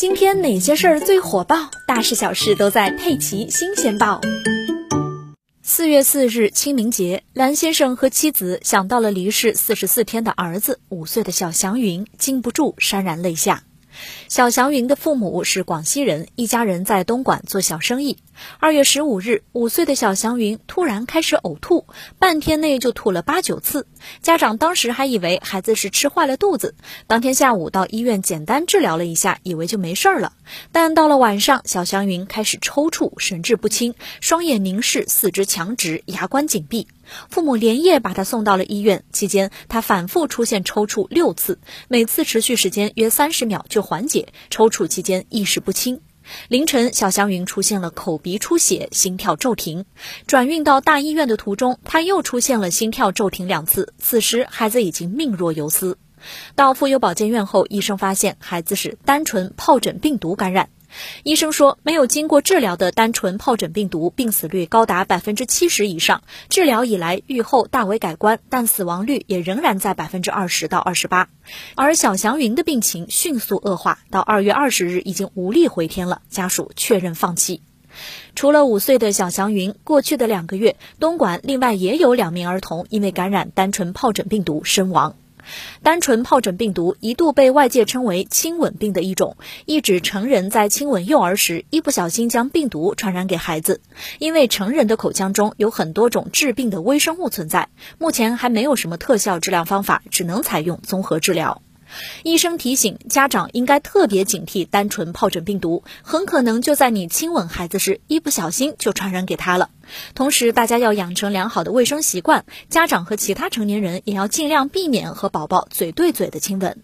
今天哪些事儿最火爆？大事小事都在《佩奇新鲜报》。四月四日清明节，蓝先生和妻子想到了离世四十四天的儿子，五岁的小祥云，禁不住潸然泪下。小祥云的父母是广西人，一家人在东莞做小生意。二月十五日，五岁的小祥云突然开始呕吐，半天内就吐了八九次。家长当时还以为孩子是吃坏了肚子，当天下午到医院简单治疗了一下，以为就没事儿了。但到了晚上，小祥云开始抽搐，神志不清，双眼凝视，四肢强直，牙关紧闭。父母连夜把他送到了医院，期间他反复出现抽搐六次，每次持续时间约三十秒就缓解，抽搐期间意识不清。凌晨，小祥云出现了口鼻出血、心跳骤停。转运到大医院的途中，他又出现了心跳骤停两次。此时，孩子已经命若游丝。到妇幼保健院后，医生发现孩子是单纯疱疹病毒感染。医生说，没有经过治疗的单纯疱疹病毒病死率高达百分之七十以上，治疗以来愈后大为改观，但死亡率也仍然在百分之二十到二十八。而小祥云的病情迅速恶化，到二月二十日已经无力回天了，家属确认放弃。除了五岁的小祥云，过去的两个月，东莞另外也有两名儿童因为感染单纯疱疹病毒身亡。单纯疱疹病毒一度被外界称为“亲吻病”的一种，意指成人在亲吻幼儿时一不小心将病毒传染给孩子。因为成人的口腔中有很多种致病的微生物存在，目前还没有什么特效治疗方法，只能采用综合治疗。医生提醒家长应该特别警惕单纯疱疹病毒，很可能就在你亲吻孩子时一不小心就传染给他了。同时，大家要养成良好的卫生习惯，家长和其他成年人也要尽量避免和宝宝嘴对嘴的亲吻。